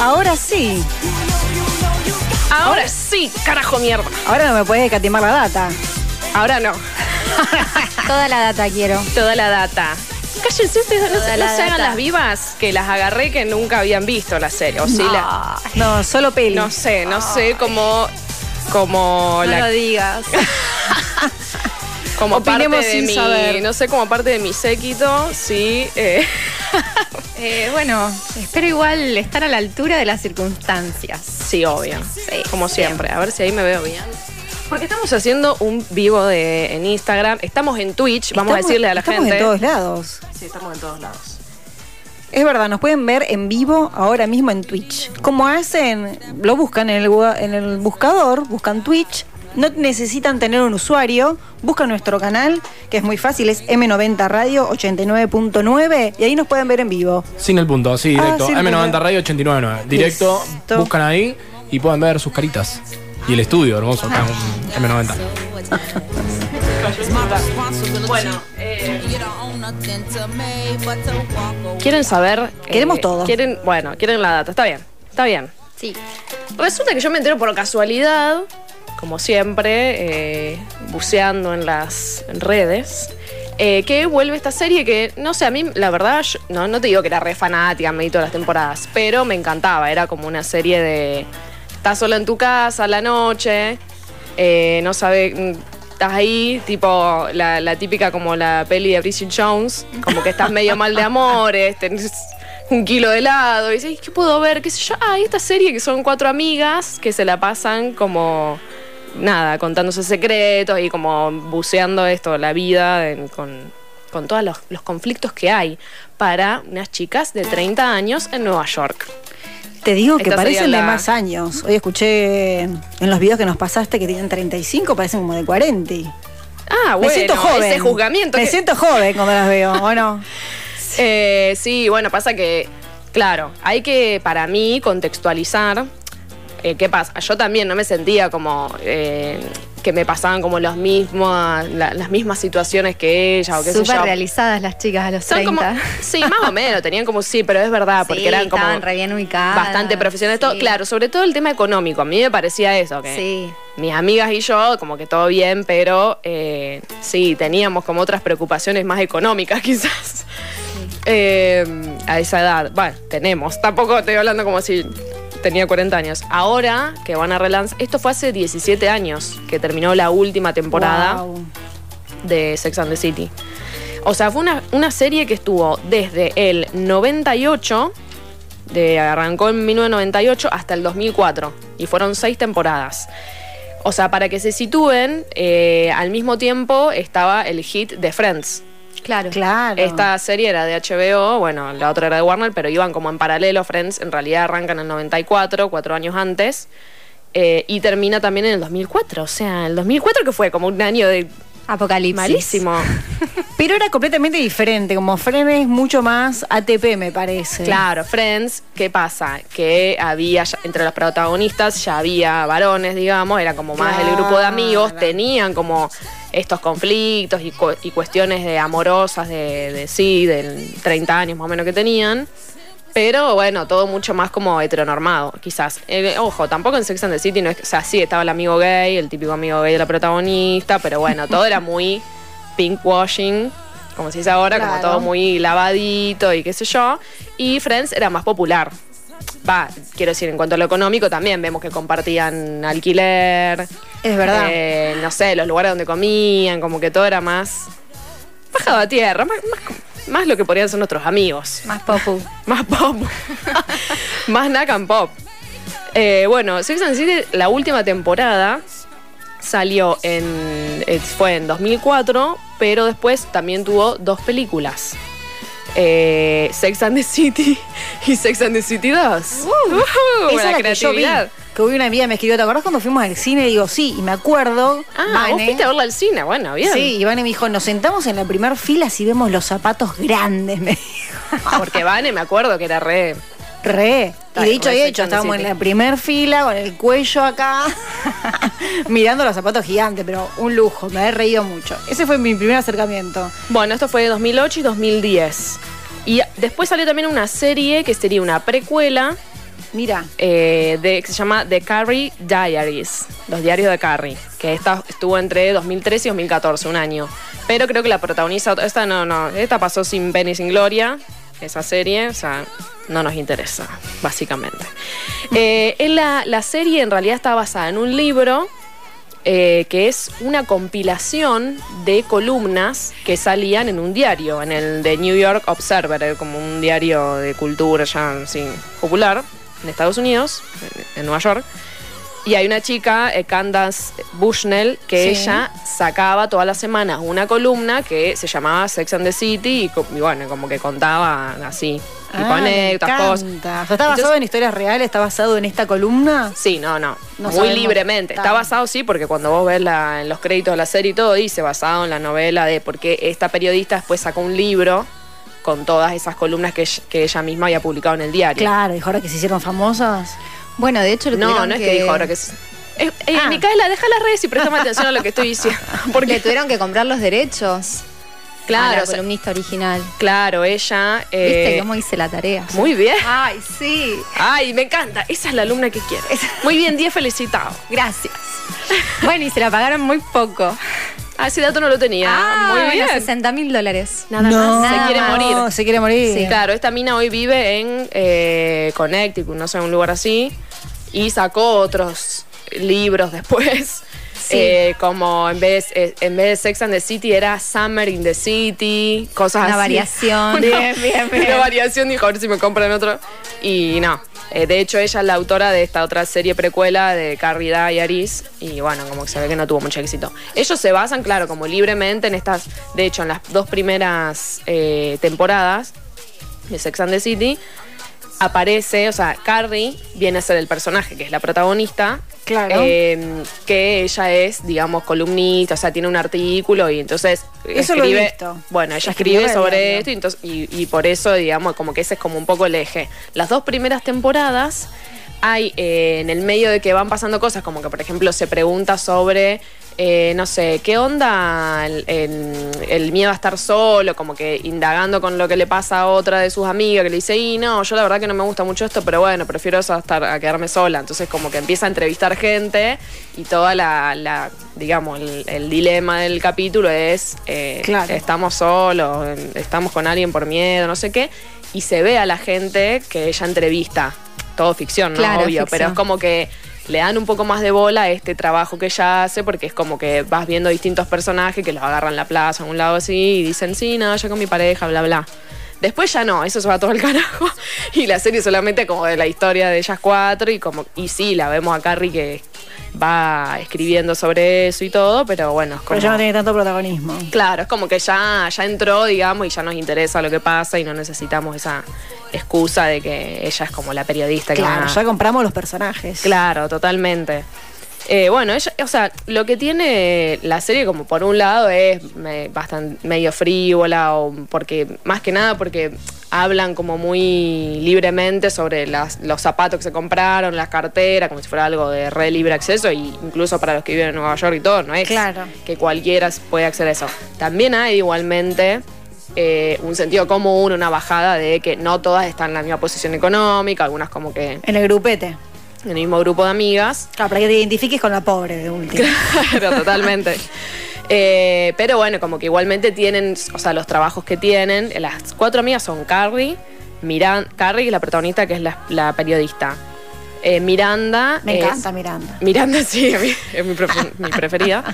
Ahora sí. Ahora sí, carajo mierda. Ahora no me puedes catimar la data. Ahora no. Toda la data quiero. Toda la data. Cállense ustedes, no, se- la no se hagan data. las vivas que las agarré que nunca habían visto la serie. O sí, la, No, solo peli. no sé, no sé cómo. Como No la lo digas. como parte Opinemos de sin mi, saber. no sé, como parte de mi séquito, sí. eh, Eh, bueno, espero igual estar a la altura de las circunstancias. sí, obvio. Sí, como siempre. A ver si ahí me veo bien. Porque estamos haciendo un vivo de, en Instagram. Estamos en Twitch, vamos a Estamos- decirle a la estamos gente. en todos lados. Sí, estamos en todos lados. Es verdad, nos pueden ver en vivo ahora mismo en Twitch. ¿Cómo hacen? Lo buscan en el, en el buscador, buscan Twitch. No necesitan tener un usuario, buscan nuestro canal, que es muy fácil, es M90 Radio 89.9 y ahí nos pueden ver en vivo. Sin el punto, sí, Ah, directo. el M90 punto. Radio 899. Directo, Listo. buscan ahí y pueden ver sus caritas. Y el estudio, hermoso, acá en M90. Bueno, eh, quieren saber. eh, Queremos todo. Quieren, bueno, quieren la data. Está bien, está bien. Sí. Resulta que yo me entero por casualidad, como siempre, eh, buceando en las redes, eh, que vuelve esta serie que, no sé, a mí, la verdad, yo- no, no te digo que era re fanática, me di todas las temporadas, pero me encantaba. Era como una serie de. Estás sola en tu casa la noche, eh, no sabes. Estás ahí, tipo la, típica como la peli de Bridget Jones, como que estás medio mal de amores, tenés un kilo de helado, y dices, ¿qué puedo ver? ¿Qué sé yo? Ah, esta serie que son cuatro amigas que se la pasan como, nada, contándose secretos y como buceando esto, la vida en- con, con todos los, los conflictos que hay para unas chicas de 30 años en Nueva York. Te digo que Esta parecen sería de la- más años. Hoy escuché en los videos que nos pasaste que tienen 35, parecen como de 40. Ah, bueno, me siento joven. ese juzgamiento. Me que- siento joven cuando las veo, ¿o no? Eh, sí, bueno, pasa que, claro, hay que, para mí, contextualizar. Eh, ¿Qué pasa? Yo también no me sentía como eh, que me pasaban como los mismos, la- las mismas situaciones que ella o qué sé Súper yo. realizadas las chicas a los Son 30. como, sí, más o menos, tenían como sí, pero es verdad, porque Sí, eran como re bien ubicadas. bastante profesionales. todo. Claro, sobre todo el tema económico. A mí me parecía eso, que Sí. mis amigas y yo, como que todo bien, pero eh, sí, teníamos como otras preocupaciones más económicas quizás. A esa edad. Bueno, tenemos. Tampoco estoy hablando como si tenía 40 años. Ahora que van a relanzar... Esto fue hace 17 años que terminó la última temporada Wow. de Sex and the City. O sea, fue una, una serie que estuvo desde el 98, de, arrancó en 1998 hasta el 2004, y fueron seis temporadas. O sea, para que se sitúen, eh, al mismo tiempo estaba el hit de Friends. Claro. Claro. Esta serie era de HBO, bueno, la otra era de Warner, pero iban como en paralelo. Friends en realidad arrancan en el 94, cuatro años antes, eh, y termina también en el 2004. O sea, el 2004 que fue como un año de Apocalipsis. malísimo. Pero era completamente diferente, como Fren es mucho más ATP, me parece. Claro, Friends, ¿qué pasa? Que había, ya- entre los protagonistas ya había varones, digamos, era como más el grupo de amigos, tenían como estos conflictos y, cu- y cuestiones de amorosas de, de sí, del 30 años más o menos que tenían. Pero bueno, todo mucho más como heteronormado, quizás. Eh, ojo, tampoco en Sex and the City no es o sea, sí estaba el amigo gay, el típico amigo gay de la protagonista, pero bueno, todo era muy pinkwashing, como se dice ahora, como todo muy lavadito y qué sé yo. Y Friends era más popular. Va, quiero decir, en cuanto a lo económico también vemos que compartían alquiler. Es verdad. eh, no sé, los lugares donde comían, como que todo era más bajado a tierra, más, más, más lo que podrían ser nuestros amigos. Más popu. Más pop. más Nack and Pop. Eh, bueno, Sex and City, la última temporada salió en. eh, fue en 2004, pero después también tuvo dos películas. Eh, Sex and the City y Sex and the City 2. Uh, Esa la la que yo vi. creatividad. Que hoy una amiga me escribió, ¿te acordás cuando fuimos al cine? Y digo, sí, y me acuerdo. Ah, vos Vane, fuiste a verla al cine, bueno, bien. Sí, y Vane me dijo, nos sentamos en la primera fila si vemos los zapatos grandes, me dijo. Porque Vane me acuerdo que era re. Re. Y dicho y hecho, estábamos en la primera fila con el cuello acá, mirando los zapatos gigantes, pero un lujo, me he reído mucho. Ese fue mi primer acercamiento. Bueno, esto fue de 2008 y 2010. Y después salió también una serie que sería una precuela Mira. eh, de, que se llama The Carrie Diaries, los diarios de Carrie, que esta estuvo entre 2013 y 2014, un año. Pero creo que la protagoniza, esta no, no, esta pasó sin pena y sin gloria, esa serie, o sea, no nos interesa, básicamente. Eh, en la, la serie en realidad está basada en un libro eh, que es una compilación de columnas que salían en un diario, en el The New York Observer, eh, como un diario de cultura ya así, popular, en Estados Unidos, en Nueva York. Y hay una chica, eh, Candace Bushnell, que Sí. ella sacaba todas las semanas una columna que se llamaba Sex and the City y, y bueno, como que contaba así, tipo Ah, me anécdotas, cosas. encanta. O sea, ¿Está basado Entonces- en historias reales? ¿Está basado en esta columna? Sí, no, no. No Muy libremente. Está basado, sí, porque cuando vos ves la- en los créditos de la serie y todo, dice basado en la novela de porque esta periodista después sacó un libro con todas esas columnas que, ella- que ella misma había publicado en el diario. Claro, dijo ahora que se hicieron famosas. Bueno, de hecho, le No, no es que dijo ahora que es. Eh, eh, Ah. Micaela, deja las redes y prestame atención a lo que estoy diciendo. Porque, le tuvieron que comprar los derechos a claro, la o sea, columnista original. claro, ella. ¿Viste eh, cómo hice la tarea? muy bien. Ay, sí. Ay, me encanta. Esa es la alumna que quiero. Muy bien, 10 felicitado. Gracias. Bueno, y se la pagaron muy poco. Ah, ese dato no lo tenía. Ah, muy bueno, bien. 60 mil dólares. Nada no, más. Se quiere más. morir. No, se quiere morir. Sí. Claro, esta mina hoy vive en eh, Connecticut, no sé, un lugar así, y sacó otros libros después. eh, como en vez, eh, en vez de Sex and the City era Summer in the City, cosas Una así. variación. Una- Bien, bien, bien. Una variación, dijo, a ver si me compran otro. Y no. eh, de hecho, ella es la autora de esta otra serie precuela de Carrie Diaries. Y bueno, como que se ve que no tuvo mucho éxito. Ellos se basan, claro, como libremente en estas. De hecho, en las dos primeras eh, temporadas de Sex and the City, aparece, o sea, Carrie viene a ser el personaje, que es la protagonista. Claro. eh, que ella es, digamos, columnista, o sea, tiene un artículo y entonces Eso lo he escribe. visto. Bueno, ella escribe sobre esto y, entonces, y, y por eso, digamos, como que ese es como un poco el eje. Las dos primeras temporadas hay eh, en el medio de que van pasando cosas, como que, por ejemplo, se pregunta sobre. eh, no sé, ¿qué onda el, el- el miedo a estar solo? Como que indagando con lo que le pasa a otra de sus amigas, que le dice, y no, yo la verdad que no me gusta mucho esto, pero bueno, prefiero eso a, estar, a quedarme sola. Entonces como que empieza a entrevistar gente y toda la, la, digamos, el, el dilema del capítulo es, eh, Claro. estamos solos, estamos con alguien por miedo, no sé qué, y se ve a la gente que ella entrevista. Todo ficción, ¿no? Claro, Obvio, ficción. pero es como que le dan un poco más de bola a este trabajo que ella hace porque es como que vas viendo distintos personajes que los agarran en la plaza, a un lado así, y dicen, sí, no, yo con mi pareja, bla, bla. Después ya no, eso se va todo el carajo. Y la serie solamente como de la historia de ellas cuatro y como, y sí, la vemos a Carrie que va escribiendo sobre eso y todo, pero bueno, es como... Pero ya no tiene tanto protagonismo. Claro, es como que ya, ya entró, digamos, y ya nos interesa lo que pasa y no necesitamos esa excusa de que ella es como la periodista Claro, ya compramos los personajes. Claro, totalmente. Eh, bueno, ella, o sea, lo que tiene la serie como por un lado es me- bastante medio frívola o porque más que nada porque hablan como muy libremente sobre las- los zapatos que se compraron, las carteras, como si fuera algo de re libre acceso y incluso para los que viven en Nueva York y todo, no es Claro. que cualquiera puede acceder a eso. También hay igualmente eh, un sentido común, una bajada de que no todas están en la misma posición económica, algunas como que En el grupete. En el mismo grupo de amigas. Claro, para que te identifiques con la pobre de último. Claro, totalmente. Eh, pero bueno, como que igualmente tienen, o sea, los trabajos que tienen. Las cuatro amigas son Carrie, Miran, Carrie es la protagonista, que es la, la periodista. Eh, Miranda. Me es- encanta Miranda. Miranda, sí, es mi, prefe- mi preferida.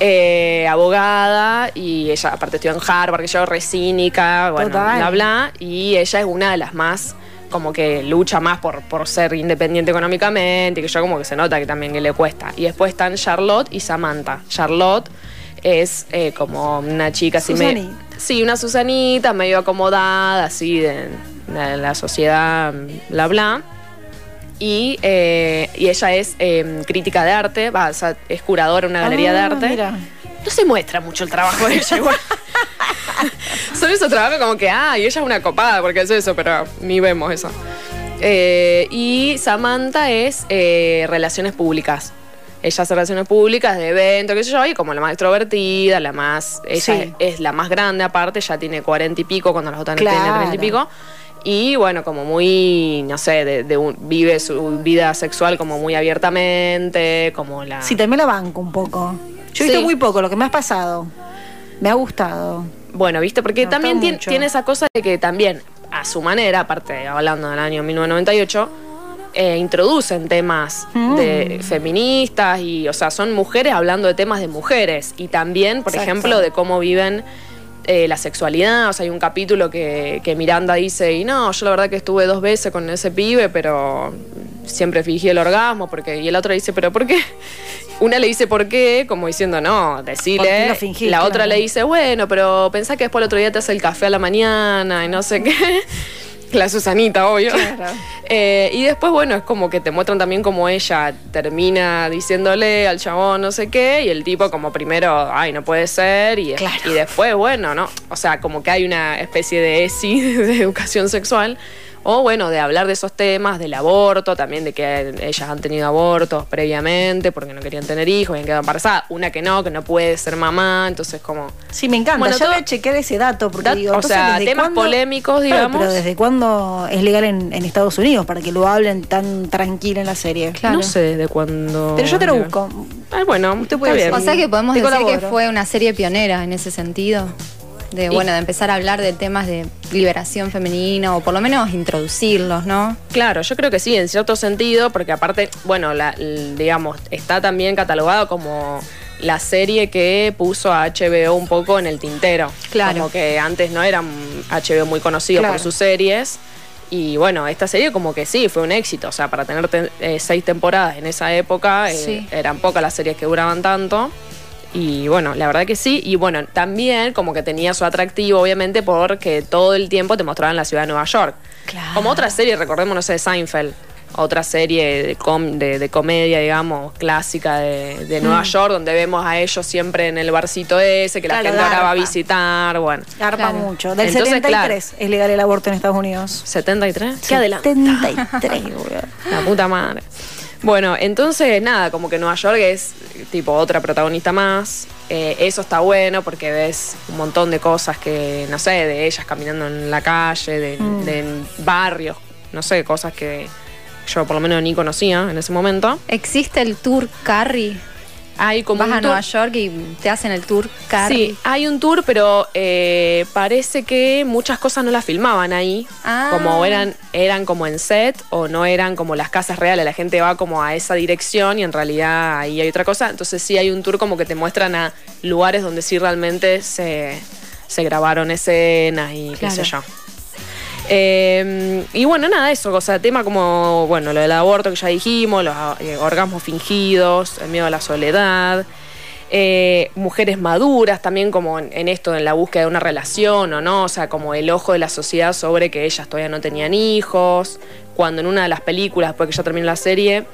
Eh, abogada, y ella aparte estudió en Harvard, que yo re cínica, bueno, Total. bla, bla. Y ella es una de las más, como que lucha más por, por ser independiente económicamente, y que yo como que se nota que también que le cuesta. Y después están Charlotte y Samantha. Charlotte es eh, como una chica así medio-. Sí, una Susanita, medio acomodada, así de, de la sociedad, bla, bla. Y, eh, y ella es eh, crítica de arte, va, o sea, es curadora en una galería de Ah, arte. mira. No se muestra mucho el trabajo de ella igual. Solo eso trabajo como que, ah, y ella es una copada porque hace eso, pero ni vemos eso. Eh, y Samantha es eh, relaciones públicas. Ella hace relaciones públicas de eventos, qué sé yo, y como la más extrovertida, la más. Ella Sí. es, es la más grande aparte, ya tiene cuarenta y pico, cuando las otras tienen Claro. treinta y pico. Y bueno, como muy, no sé, de, de un- vive su vida sexual como muy abiertamente, como la... Sí, también la banco un poco. Yo he visto Sí. muy poco, lo que me has pasado. Me ha gustado. Bueno, viste, porque también gustó tien- mucho. tiene esa cosa de que también, a su manera, aparte hablando del año 1998, eh, introducen temas Mm. de feministas y, o sea, son mujeres hablando de temas de mujeres y también, por Exacto. ejemplo, de cómo viven eh, la sexualidad. O sea, hay un capítulo que, que Miranda dice, y no, yo la verdad que estuve dos veces con ese pibe, pero siempre fingí el orgasmo, porque y el otro dice, pero ¿por qué? Una le dice por qué, como diciendo, no, ¿Por qué decile. lo fingís? la otra Claro. le dice, bueno, pero pensá que después el otro día te hace el café a la mañana y no sé qué. La Susanita, obvio. Eh, y después, bueno, es como que te muestran también como ella termina diciéndole al chabón no sé qué, y el tipo como primero, ay, no puede ser, y, Claro. y después, bueno, ¿no? O sea, como que hay una especie de ESI, de educación sexual, o bueno, de hablar de esos temas, del aborto, también de que ellas han tenido abortos previamente porque no querían tener hijos, habían quedado embarazadas, una que no, que no puede ser mamá, entonces como... Sí, me encanta. Bueno, ya todo- voy a chequear ese dato porque Dat- digo, o entonces, sea, ¿desde temas cuándo- polémicos, Claro, digamos. pero ¿desde cuándo es legal en, en Estados Unidos para que lo hablen tan tranquilo en la serie? Claro. No sé desde cuándo... Pero yo te lo busco. Bueno, Usted puede. O sea que podemos Te decir que fue una serie pionera en ese sentido. De, Y- bueno, de empezar a hablar de temas de liberación femenina o por lo menos introducirlos, ¿no? Claro, yo creo que sí, en cierto sentido, porque aparte, bueno, la, digamos, está también catalogado como la serie que puso a HBO un poco en el tintero. Claro. Como que antes no era HBO muy conocido Claro. por sus series. Y bueno, esta serie como que sí, fue un éxito. O sea, para tener te- eh, seis temporadas en esa época, eh, Sí. eran pocas las series que duraban tanto. Y bueno, la verdad que sí. Y bueno, también como que tenía su atractivo, obviamente, porque todo el tiempo te mostraban la ciudad de Nueva York. Claro. Como otra serie, recordemos, no sé, Seinfeld. Otra serie de, com- de- de comedia, digamos, clásica de, de Nueva York, donde vemos a ellos siempre en el barcito ese, que la gente ahora va a visitar. Bueno, Garpa Claro. mucho. Del Entonces, 73 es legal el aborto en Estados Unidos. 73. ¿Qué adelante? 73, boludo. La puta madre. Bueno, entonces nada, como que Nueva York es tipo otra protagonista más. Eh, eso está bueno porque ves un montón de cosas que, no sé, de ellas caminando en la calle, de, Mm. de barrios, no sé, cosas que yo por lo menos ni conocía en ese momento. Existe el tour Carrie. Hay como Vas un a tour- Nueva York y te hacen el tour Carrie. Sí, hay un tour, pero eh, parece que muchas cosas no las filmaban ahí. Ah. Como eran, eran como en set o no eran como las casas reales. La gente va como a esa dirección y en realidad ahí hay otra cosa. Entonces sí hay un tour como que te muestran a lugares donde sí realmente se, se grabaron escenas y qué sé yo. Eh, y bueno, nada, eso, o sea, tema como, bueno, lo del aborto que ya dijimos, los eh, orgasmos fingidos, el miedo a la soledad, eh, mujeres maduras también como en esto, en la búsqueda de una relación o no, o sea, como el ojo de la sociedad sobre que ellas todavía no tenían hijos, cuando en una de las películas, después que ya terminó la serie,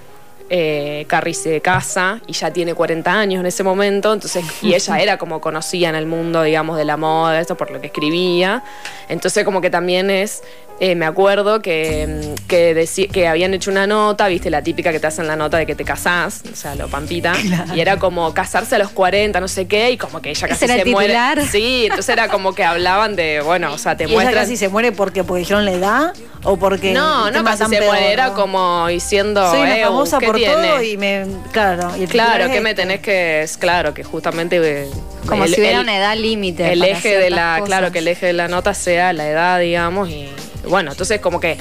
eh, Carrie se casa y ya tiene 40 años en ese momento, entonces, y ella era como conocida en el mundo, digamos, de la moda, esto por lo que escribía. Entonces, como que también es, eh, me acuerdo que, que, que habían hecho una nota, viste, la típica que te hacen la nota de que te casás, o sea, lo pampita, y era como casarse a los 40, no sé qué, y como que ella casi ¿Ese era se el muere. titular? Sí, entonces era como que hablaban de, bueno, o sea, te ¿Y ella muestran. casi se muere porque, porque dijeron la edad? ¿O porque.? no, no casi se muere, era como diciendo, Soy una "Eh, famosa ¿qué por tiene? todo y me. Claro, y el Claro, titular que me este. tenés que es claro que justamente eh, Como el- si hubiera el- una edad límite. el eje de la cosas. claro que el eje de la nota sea la edad digamos y bueno entonces como que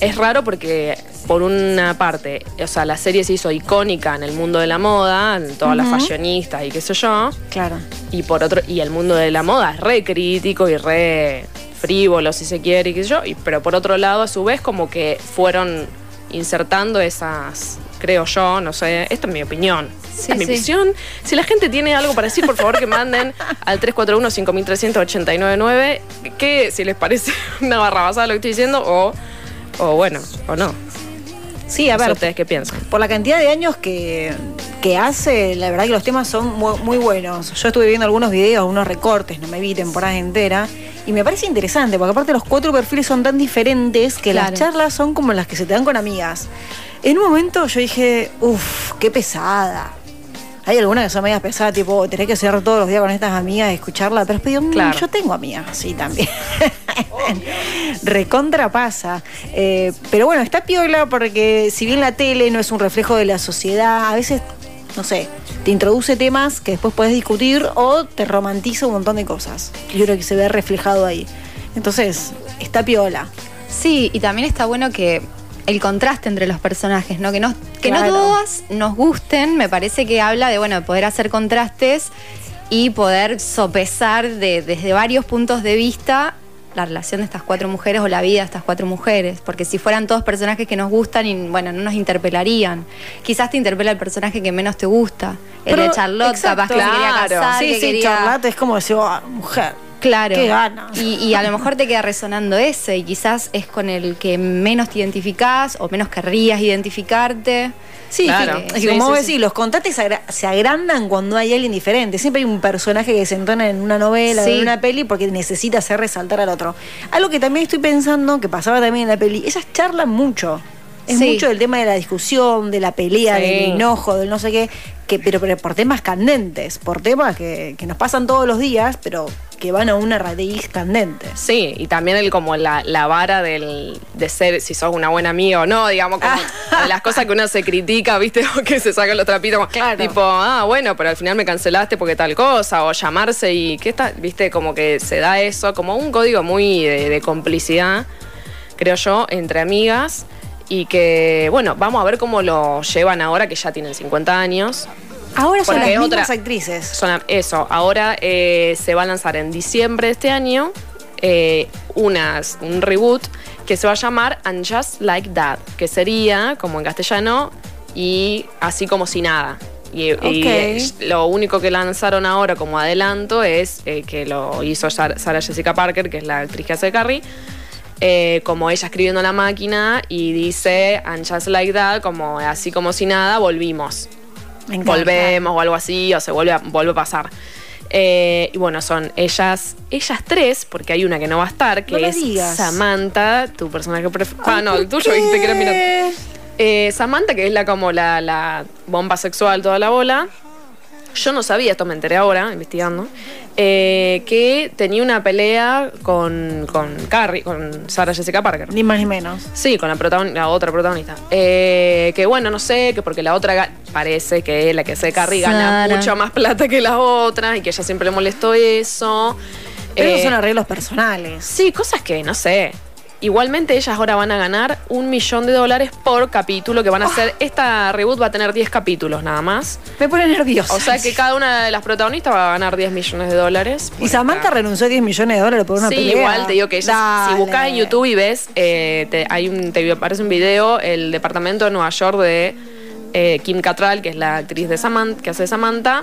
es raro porque por una parte o sea la serie se hizo icónica en el mundo de la moda en todas las fashionistas y qué sé yo Claro. y por otro y el mundo de la moda es re crítico y re frívolo si se quiere y qué sé yo y, pero por otro lado a su vez como que fueron insertando esas creo yo no sé esta es mi opinión Sí, es mi sí. visión si la gente tiene algo para decir por favor que manden al 341-5389 que si les parece una barra basada lo que estoy diciendo o, o bueno o no Sí, a No sé ver. ustedes qué piensan Por la cantidad de años que, que hace, la verdad que los temas son muy, muy buenos. Yo estuve viendo algunos videos, unos recortes, no me vi temporada entera, y me parece interesante, porque aparte los cuatro perfiles son tan diferentes que las charlas son como las que se te dan con amigas. En un momento yo dije, uff, qué pesada. Hay algunas que son medias pesadas, tipo, tenés que ser todos los días con estas amigas y escucharla, pero digo, mm, Claro. yo tengo amigas así también. Recontra pasa. Eh, pero bueno, está piola porque si bien la tele no es un reflejo de la sociedad, a veces, no sé, te introduce temas que después puedes discutir o te romantiza un montón de cosas. Yo creo que se ve reflejado ahí. Entonces, está piola. Sí, y también está bueno que el contraste entre los personajes, ¿no? Que no, que no todas nos gusten, me parece que habla de, bueno, de poder hacer contrastes y poder sopesar de- desde varios puntos de vista la relación de estas cuatro mujeres o la vida de estas cuatro mujeres. Porque si fueran todos personajes que nos gustan, y, bueno, no nos interpelarían. Quizás te interpela el personaje que menos te gusta. El Pero, de Charlotte, capaz que quería claro. casar, sí, que sí, quería... Charlotte es como decir, "Oh, mujer. Claro. Qué ganas. Y, y a lo mejor te queda resonando ese, y quizás es con el que menos te identificás o menos querrías identificarte. Sí, Claro. sí, es que Sí, como sí, vos sí. decís, los contrastes se, agra- se agrandan cuando hay alguien diferente. Siempre hay un personaje que se entona en una novela o Sí. en una peli porque necesita hacer resaltar al otro. Algo que también estoy pensando, que pasaba también en la peli, ellas charlan mucho. Es Sí. mucho del tema de la discusión, de la pelea, Sí. del enojo, del no sé qué, que, pero, pero por temas candentes, por temas que, que nos pasan todos los días, pero que van a una raíz candente. Sí, y también el como la, la vara del, de ser si sos una buena amiga o no, digamos, como las cosas que uno se critica, ¿viste? O que se saca los trapitos, como, Claro. tipo, ah, bueno, pero al final me cancelaste porque tal cosa, o llamarse y, ¿qué está? ¿Viste? Como que se da eso, como un código muy de, de complicidad, creo yo, entre amigas. Y que, bueno, vamos a ver cómo lo llevan ahora que ya tienen 50 años. Ahora son las mismas otra- actrices. Son eso, ahora eh, se va a lanzar en diciembre de este año eh, unas, un reboot que se va a llamar And Just Like That, que sería, como en castellano, y así como si nada. Y, y, Ok. eh, lo único que lanzaron ahora como adelanto es eh, que lo hizo Sar- Sarah Jessica Parker, que es la actriz que hace Carrie, eh, como ella escribiendo en la máquina y dice And Just Like That, como así como si nada, volvimos volvemos o algo así, o se vuelve a, vuelve a pasar. Eh, y bueno, son ellas, ellas tres, porque hay una que no va a estar, que No es digas. Samantha, tu personaje preferido. Ah, no, ¿por el tuyo dijiste que era mirar. Eh, Samantha, que es la como la, la bomba sexual, toda la bola. Yo no sabía, esto me enteré ahora, investigando, eh, que tenía una pelea con, con Carrie, con Sarah Jessica Parker. Ni más ni menos. Sí, con la, protagon- la otra protagonista. Eh, que bueno, no sé, que porque la otra parece que la que se Carrie gana mucho más plata que las otras y que ella siempre le molestó eso. Pero Eh, esos son arreglos personales. Sí, cosas que no sé. Igualmente ellas ahora van a ganar un millón de dólares por capítulo que van a hacer. Esta reboot va a tener 10 capítulos nada más. Me pone nerviosa. O sea que cada una de las protagonistas va a ganar 10 millones de dólares. Y Samantha esta- renunció a 10 millones de dólares por una sí, pelea. igual te digo que ella, si buscas en YouTube y ves, eh, te, hay un, te aparece un video, el departamento de Nueva York de eh, Kim Cattrall, que es la actriz de Samantha, que hace Samantha,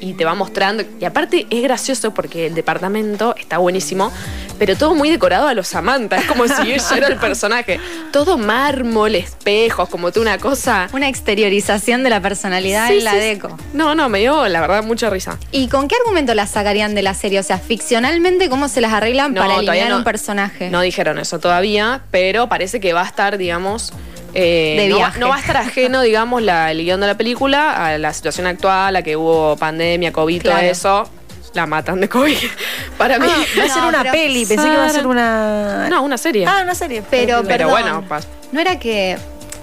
y te va mostrando. Y aparte es gracioso porque el departamento está buenísimo, pero todo muy decorado a los Samantha. Es como si ella era el personaje. Todo mármol, espejos, como tú una cosa. Una exteriorización de la personalidad Sí, en la sí, deco. No, no, me dio la verdad mucha risa. ¿Y con qué argumento las sacarían de la serie? O sea, ficcionalmente, ¿cómo se las arreglan No, para eliminar no- un personaje? No dijeron eso todavía, pero parece que va a estar, digamos. Eh, De no, va- viaje. no va a estar ajeno, digamos, la, el guion de la película a la situación actual, a que hubo pandemia, COVID, todo eso. La matan de COVID. Para mí. Ah, va a ser No, una peli, pensé que iba a ser una. No, una serie. Ah, una serie. Pero, Pero bueno, pas- no era que,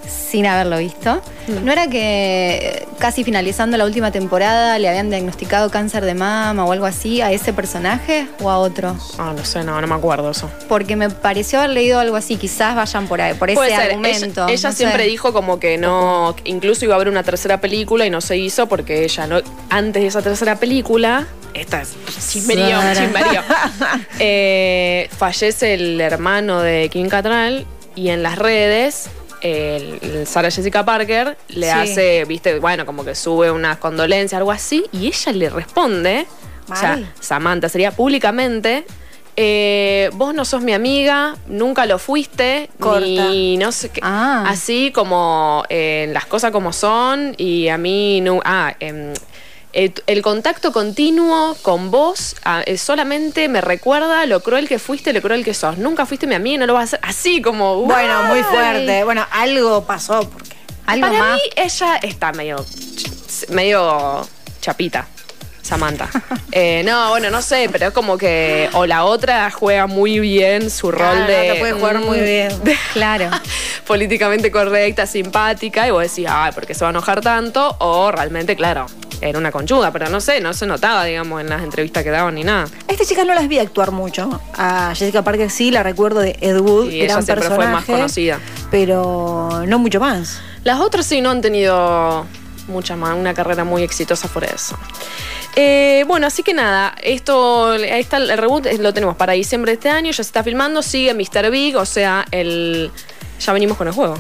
sin haberlo visto, Mm. no era que eh, casi finalizando la última temporada le habían diagnosticado cáncer de mama o algo así a ese personaje o a otro. Ah, no sé, no, no me acuerdo eso. Porque me pareció haber leído algo así, quizás vayan por ahí, por Puede ese ser. argumento. Ella, ella no sé. siempre dijo como que no, incluso iba a haber una tercera película y no se hizo porque ella no, antes de esa tercera película, esta es chismerío, chismerío, eh, fallece el hermano de Kim Cattrall y en las redes el, el Sarah Jessica Parker le Sí. hace, viste, bueno, como que sube unas condolencias, algo así, y ella le responde, o sea. Samantha sería públicamente. eh, vos no sos mi amiga, nunca lo fuiste, ni no sé qué. Ah. Así como eh, las cosas como son, y a mí no. Ah, em, el, el contacto continuo con vos ah, eh, solamente me recuerda lo cruel que fuiste, lo cruel que sos. Nunca fuiste mi amiga y no lo vas a hacer. Así como. Bueno, muy fuerte. Bueno, algo pasó porque. Algo Para más. mí ella está medio, medio chapita. Samantha. Eh, no, bueno, no sé, pero es como que. O la otra juega muy bien su rol Claro, de. te puede jugar muy mm, bien. de- Claro. políticamente correcta, simpática, y vos decís, ay, ¿por qué se va a enojar tanto? O realmente, claro, era una conchuda, pero no sé, no se notaba, digamos, en las entrevistas que daban ni nada. A estas chicas no las vi actuar mucho. A Jessica Parker sí, la recuerdo de Ed Wood, Y gran ella siempre fue más personaje, conocida. Pero no mucho más. Las otras sí no han tenido mucha más, una carrera muy exitosa por eso. Eh, bueno, así que nada, esto, ahí está el reboot, lo tenemos para diciembre de este año, ya se está filmando, sigue Mr. Big, o sea, el... Ya venimos con el juego.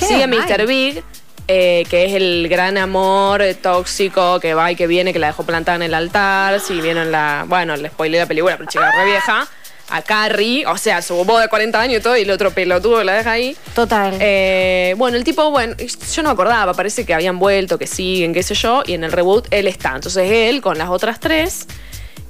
Sigue. Mr. Big, eh, que es el gran amor tóxico que va y que viene, que la dejó plantada en el altar. Si vieron la. Bueno, le spoilé la película, pero chica re vieja. A Carrie, o sea, su boda de 40 años y todo, y el otro pelotudo la deja ahí. Total. Eh, bueno, el tipo, bueno, yo no me acordaba, parece que habían vuelto, que siguen, qué sé yo, y en el reboot él está. Entonces él con las otras tres.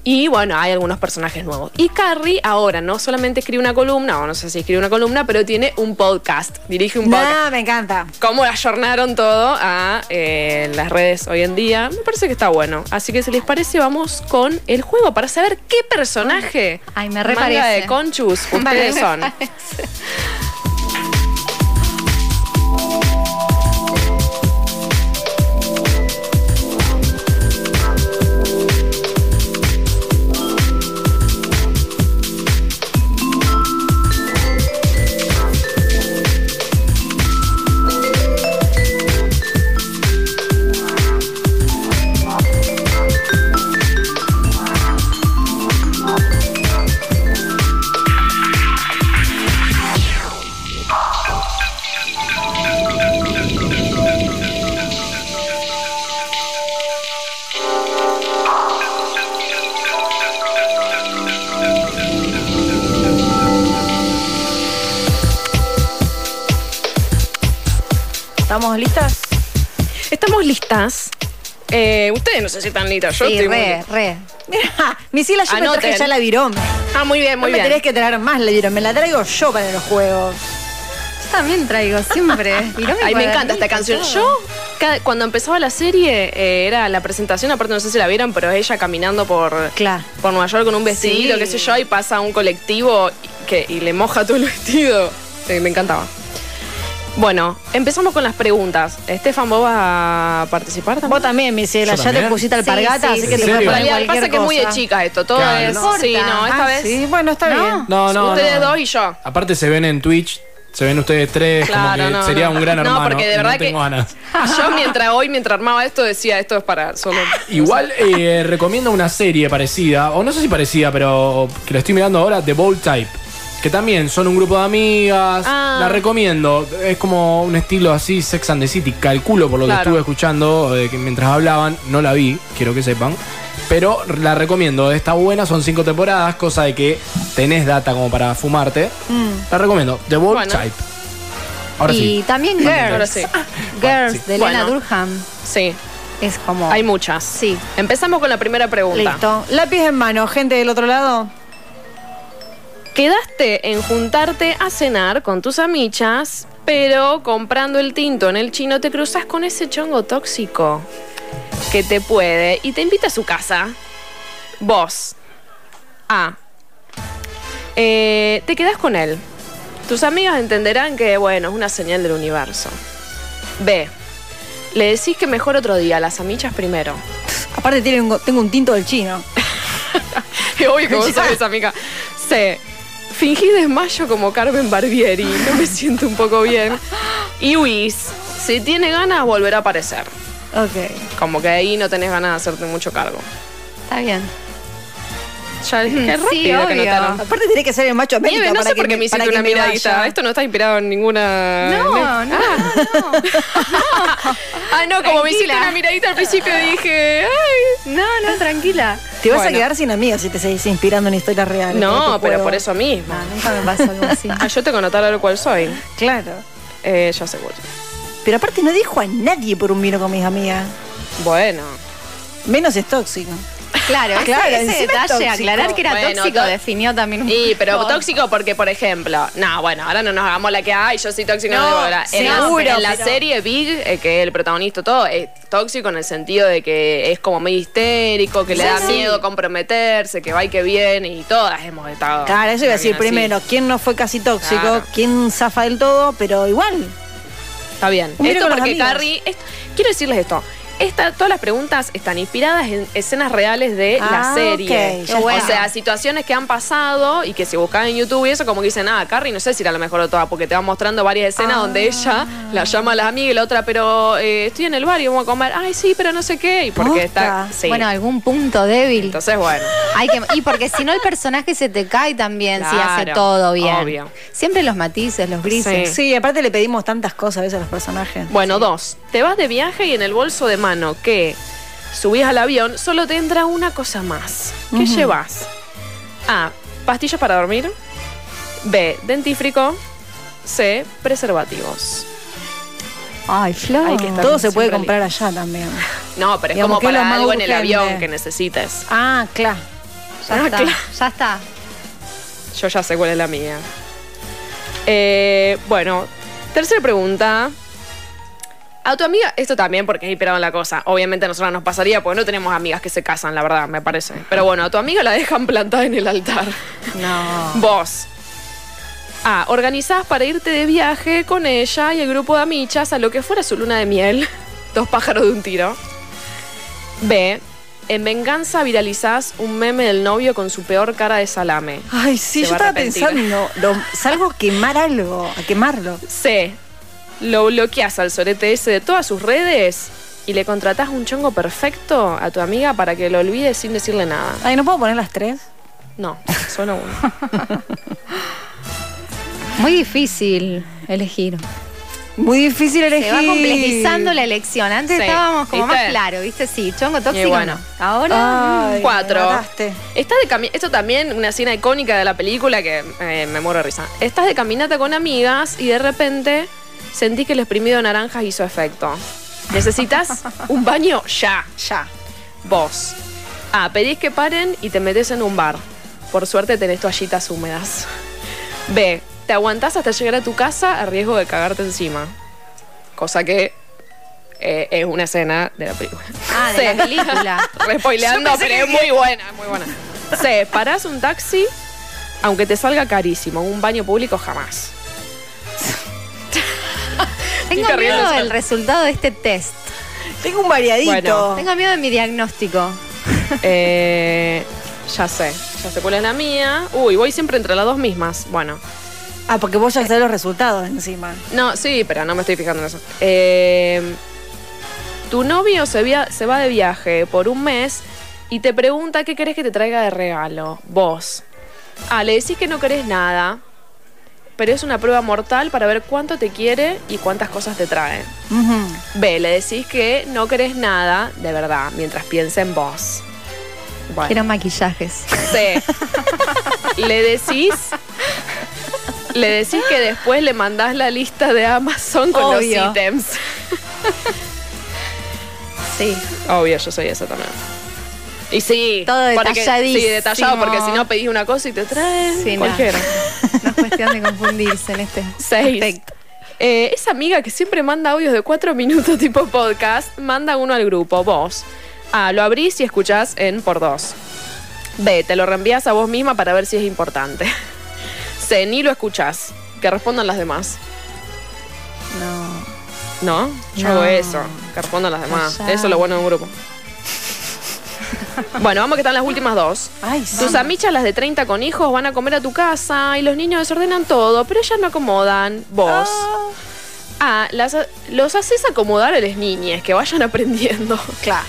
Y bueno, hay algunos personajes nuevos. Y Carrie ahora no solamente escribe una columna, o no sé si escribe una columna, pero tiene un podcast. Dirige un podcast Nah, me encanta. cómo ayornaron todo a eh, las redes hoy en día. Me parece que está bueno. Así que si les parece, vamos con el juego para saber qué personaje Ay, me re manga de conchus ustedes son. ¿Estamos listas? Estamos listas. Eh, ustedes no sé si están listas. Yo Sí, estoy muy re, lista. re. Mira, Misila, yo me Anoten. traje ya la virome. Ah, muy bien, No muy me bien. tenés que traer más la virome, la traigo yo para los juegos. Yo también traigo siempre. Mi Ay, me encanta esta canción. todo. Yo, cada- cuando empezaba la serie, eh, era la presentación, aparte no sé si la vieron, pero ella caminando por, Claro. por Nueva York con un vestidito, Sí. qué sé yo, y pasa un colectivo y, que, y le moja todo el vestido. Sí, me encantaba. Bueno, empezamos con las preguntas. Estefan, ¿vos vas a participar también? Vos también, Misela, ya te pusiste al Sí, pargata, sí, así que ¿En te puedes poner cualquier pasa que es muy de cosa. chicas esto, todo Claro, es. no Sí, no, esta Ah, vez. Sí, bueno, está No. bien. No, no, ustedes no. dos y yo. Aparte se ven en Twitch, se ven ustedes tres, Claro, como que no, sería no. un gran No, hermano. porque de verdad no que- tengo ganas. Yo mientras hoy, mientras armaba esto, decía esto es para solo. Igual eh, recomiendo una serie parecida, o no sé si parecida, pero que la estoy mirando ahora, The Bold Type. Que también son un grupo de amigas. Ah. La recomiendo. Es como un estilo así, Sex and the City. Calculo por lo Claro. que estuve escuchando eh, que mientras hablaban. No la vi, quiero que sepan. Pero la recomiendo. Está buena, son cinco temporadas, cosa de que tenés data como para fumarte. La recomiendo. The Bold Bueno. Type. Ahora y sí. también Girls. Ahora sí. Girls Sí. de Elena Bueno. Durham. Sí, Es como. hay muchas. Sí. Empezamos con la primera pregunta. Listo. Lápiz en mano, gente del otro lado. Quedaste en juntarte a cenar con tus amichas, pero comprando el tinto en el chino te cruzas con ese chongo tóxico que te puede y te invita a su casa. Vos. A. Eh, te quedas con él. Tus amigas entenderán que, bueno, es una señal del universo. B. Le decís que mejor otro día, las amichas primero. Aparte tiene un- tengo un tinto del chino. Es obvio que vos sabés, amiga. C. Fingí desmayo como Carmen Barbieri. No me siento un poco bien. Y Luis, si tiene ganas, volverá a aparecer. Ok. Como que ahí no tenés ganas de hacerte mucho cargo. Está bien. Ya qué Sí, rápido que obvio. notaron. Aparte tiene que ser el macho América Nieve, no para sé que por qué me hiciste una miradita. Esto no está inspirado en ninguna. No, no, no. Ah, no, como me hiciste Tranquila. una miradita al principio dije. Ay. No, no, tranquila. Te vas Bueno. a quedar sin amigas si te seguís inspirando en historias reales. No, pero por eso mismo. No, nunca me pasó algo así. Ah, yo tengo notar algo cuál soy. Claro. Eh, ya seguro. Pero aparte no dijo a nadie por un vino con mis amigas. Bueno. Menos es tóxico. Claro, ese- Claro, ese, detalle, tóxico. aclarar que era Bueno, tóxico, definió también un Y, pero poco. tóxico porque, por ejemplo, no, bueno, ahora no nos hagamos la que hay, yo soy tóxico. No, No, en, la, seguro, en la pero- serie Big, eh, que es el protagonista todo, es tóxico en el sentido de que es como medio histérico, que le da Sí. miedo comprometerse, que va y que viene, y todas hemos estado. Claro, eso iba a decir así. primero. ¿Quién no fue casi tóxico? Claro. ¿Quién zafa del todo? Pero igual. Está bien. Esto porque. Carrie. esto- quiero decirles esto. Esta, todas las preguntas están inspiradas en escenas reales de Ah, la serie. ok, ya o sea, situaciones que han pasado y que si buscan en YouTube y eso, como que dicen, ah, Carrie no sé si era la mejor de todas, porque te va mostrando varias escenas Ah. donde ella la llama a las amigas y la otra, pero eh, estoy en el bar y vamos a comer. Ay, sí, pero no sé qué. Y porque está. Sí. Bueno, algún punto débil. Entonces, bueno. Hay que, y porque si no el personaje se te cae también si hace todo bien. obvio. Siempre los matices, los grises. Sí, aparte le pedimos tantas cosas a veces a los personajes. Bueno, dos. Te vas de viaje y en el bolso de que subís al avión solo te entra una cosa más. ¿Qué llevas? A. Pastillas para dormir. B. Dentífrico. C. Preservativos. Ay, Flor. Todo se puede comprar allá también. No, pero es Digamos, como ¿qué es lo para algo en el avión que necesites. Ah, claro. Ya Ah, está. Ya está. Yo ya sé cuál es la mía. Eh, bueno, tercera pregunta. A tu amiga, esto también porque es inspirado en la cosa. Obviamente a nosotros nos pasaría porque no tenemos amigas que se casan, la verdad, me parece. Pero bueno, a tu amiga la dejan plantada en el altar. No. Vos. A. Organizás para irte de viaje con ella y el grupo de amichas a lo que fuera su luna de miel. Dos pájaros de un tiro. B. En venganza viralizás un meme del novio con su peor cara de salame. Ay, sí, Se yo estaba pensando, lo- salgo a quemar algo, a quemarlo. C. Lo bloqueas al sorete ese de todas sus redes y le contratás un chongo perfecto a tu amiga para que lo olvides sin decirle nada. Ay, ¿no puedo poner las tres? No, solo uno. Muy difícil elegir. Muy difícil elegir. Se va complejizando la elección. Antes Sí, estábamos como ¿viste? más claro, ¿viste? Sí, chongo tóxico. Y bueno. no. Ahora. Ay, Cuatro. Estás de cami- Esto también, una escena icónica de la película que eh, me muero de risa. Estás de caminata con amigas y de repente sentís que el exprimido de naranjas hizo efecto. Necesitas un baño ya. Ya. Vos. A. Pedís que paren y te metes en un bar. Por suerte tenés toallitas húmedas. B. Te aguantás hasta llegar a tu casa a riesgo de cagarte encima. Cosa que eh, es una escena de la película. Ah, de la película. Re spoileando, pero es muy buena, muy buena. C. Parás un taxi aunque te salga carísimo. Un baño público jamás. Tengo miedo riendo. del resultado de este test. Tengo un variadito. Bueno. Tengo miedo de mi diagnóstico. Eh, ya sé, ya sé cuál es la mía. Uy, voy siempre entre las dos mismas. Bueno. Ah, porque vos ya sabés los resultados encima. No, sí, pero no me estoy fijando en eso. Eh, tu novio se, via- se va de viaje por un mes y te pregunta qué querés que te traiga de regalo. Vos. Ah, le decís que no querés nada, pero es una prueba mortal para ver cuánto te quiere y cuántas cosas te trae. Ujú. B, le decís que no querés nada, de verdad, mientras piensa en vos. Bueno. Quiero maquillajes. C. le decís. Le decís que después le mandás la lista de Amazon con Obvio. los ítems. Sí. Obvio, yo soy esa también. Y sí, Todo porque- detalladísimo. Sí, detallado, porque si no pedís una cosa y te traen Sí, cualquiera. No cuestión de confundirse en este Seis. aspecto. Eh, esa amiga que siempre manda audios de cuatro minutos tipo podcast, manda uno al grupo, vos. A, lo abrís y escuchás en por dos. B, te lo reenvías a vos misma para ver si es importante. C, ni lo escuchás. Que respondan las demás. No. ¿No? Yo No. hago eso. Que respondan las demás. Eso es lo bueno de un grupo. Bueno, vamos que están las últimas dos. Ay, sí. Tus amichas, las de 30 con hijos, van a comer a tu casa y los niños desordenan todo, pero ellas no acomodan. Vos. Ah, las- los haces acomodar a las niñas, que vayan aprendiendo. Claro.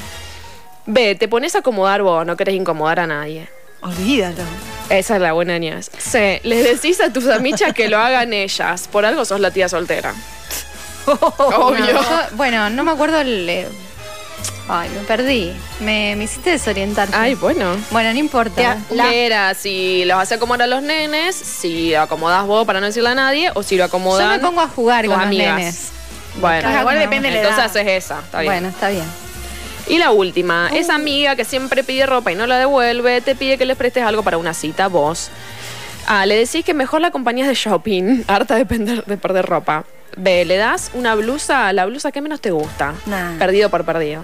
B, te pones a acomodar vos, no querés incomodar a nadie. Olvídalo. Esa es la buena niñez. C, les decís a tus amichas que lo hagan ellas. Por algo sos la tía soltera. Obvio. No, yo- bueno, no me acuerdo el. eh, Ay, me perdí. Me, me hiciste desorientar. Ay, bueno. Bueno, no importa. La... Era si los hace acomodar a los nenes, si lo acomodás vos para no decirle a nadie, o si lo Yo acomodan me pongo a jugar tus con amigas. los nenes. Bueno, igual depende de la entonces edad. haces esa. Está bien. Bueno, está bien. Y la última, esa amiga que siempre pide ropa y no la devuelve, te pide que le prestes algo para una cita, vos. A, le decís que mejor la acompañas de shopping, harta de, pender- de perder ropa. B, le das una blusa, la blusa que menos te gusta. Nah. Perdido por perdido.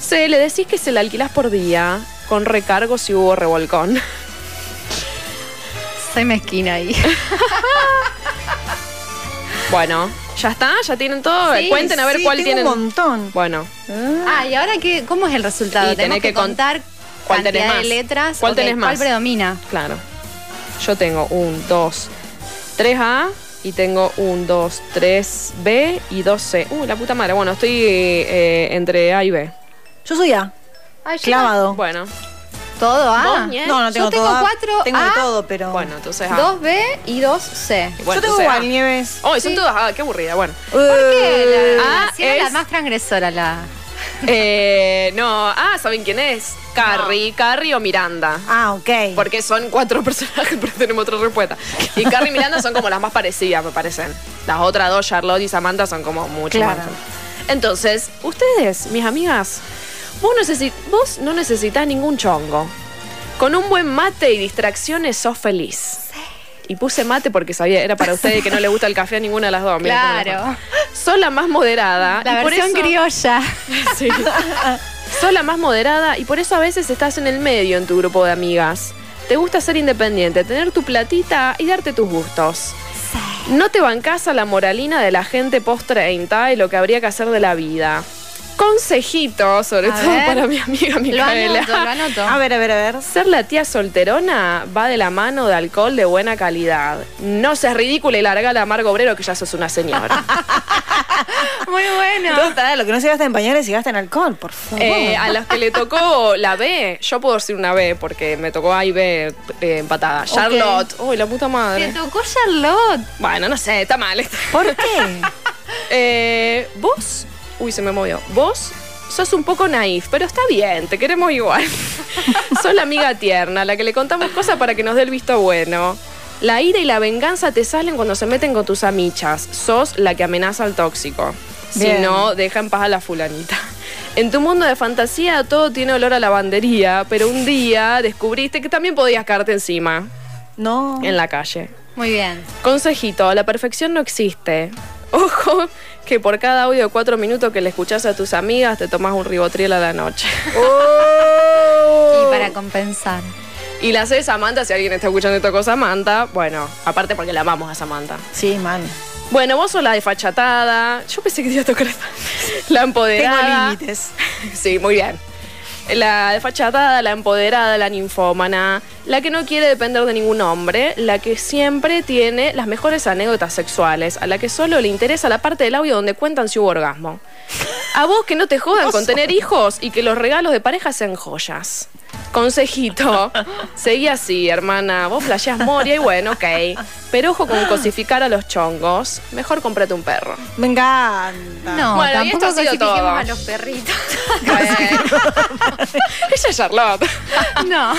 C, le decís que se la alquilás por día, con recargo si hubo revolcón. Soy mezquina ahí. Bueno, ya está, ya tienen todo. Sí, Cuenten a ver Sí, cuál tengo tienen. un montón. Bueno, Ah, y ahora qué, ¿cómo es el resultado? Y Tenemos tenés que, que con- contar ¿cuál tenés de letras. ¿Cuál tenés más? ¿Cuál predomina? claro. Yo tengo un, dos, tres A y tengo un, dos, tres B y dos C. Uh, la puta madre. Bueno, estoy eh, entre A y B. Yo soy A. Ay, yo Clavado. Bueno, ¿Todo A? No, no tengo Yo tengo todo A. cuatro Tengo de A, todo, pero. bueno, entonces A. 2B y 2C. Y bueno, Yo tengo entonces A. igual, Nieves. Oh, y son Sí. todas A, qué aburrida. Bueno. ¿Por qué? La, Ah, la- si era la es- más transgresora la. Eh, no, ah, ¿saben quién es? Carrie, Carrie o Miranda. Ah, ok. Porque son cuatro personajes, pero tenemos otra respuesta. Y Carrie y Miranda son como las más parecidas, me parecen. Las otras dos, Charlotte y Samantha, son como mucho Claro. más. Entonces, ustedes, mis amigas, vos, necesi- vos no necesitas ningún chongo. Con un buen mate y distracciones sos feliz. Y puse mate porque sabía, era para ustedes que no le gusta el café a ninguna de las dos. Claro. Sos la más moderada. La y por versión eso- criolla. Sí. Sos la más moderada y por eso a veces estás en el medio en tu grupo de amigas. Te gusta ser independiente, tener tu platita y darte tus gustos. No te bancás a la moralina de la gente post 30 y lo que habría que hacer de la vida. Consejito, sobre A todo ver. para mi amiga Lo Micaela. anoto, lo anoto. A ver, a ver, a ver. Ser la tía solterona va de la mano de alcohol de buena calidad. No seas ridícula y larga la amargo obrero que ya sos una señora. Muy bueno. Total, lo que no se gasta en pañales se gasta en alcohol, por favor. Eh, a los que le tocó la B, yo puedo decir una B porque me tocó A y B eh, empatada. Charlotte, uy, la puta Te madre. tocó Charlotte. Bueno, no sé, está mal. ¿Por qué? Eh, vos, uy, se me movió. Vos sos un poco naif, pero está bien, te queremos igual. sos la amiga tierna, la que le contamos cosas para que nos dé el visto bueno. La ira y la venganza te salen cuando se meten con tus amichas. Sos la que amenaza al tóxico. Si no, deja en paz a la fulanita. En tu mundo de fantasía todo tiene olor a lavandería, pero un día descubriste que también podías caerte encima No. en la calle. Muy bien. Consejito, la perfección no existe. Ojo, que por cada audio de cuatro minutos que le escuchás a tus amigas te tomas un ribotriel a la noche. Oh. Y para compensar. Y la C, Samantha, si alguien está escuchando esto con Samantha, bueno, aparte porque la amamos a Samantha. Sí, mal. Bueno, vos sos la desfachatada. Yo pensé que te iba a tocar esta. La Tengo empoderada. límites. Sí, muy bien. La desfachatada, la empoderada, la ninfómana, la que no quiere depender de ningún hombre, la que siempre tiene las mejores anécdotas sexuales, a la que solo le interesa la parte del audio donde cuentan si hubo orgasmo. A vos que no te jodan con tener hijos y que los regalos de pareja sean joyas. Consejito, seguí así, hermana. Vos flasheás Moria y bueno, ok. Pero ojo con cosificar a los chongos. Mejor cómprate un perro. Me encanta. No, Bueno, y esto tampoco ha sido cosifiquemos todo. a los perritos. Bueno. Ella es Charlotte. no.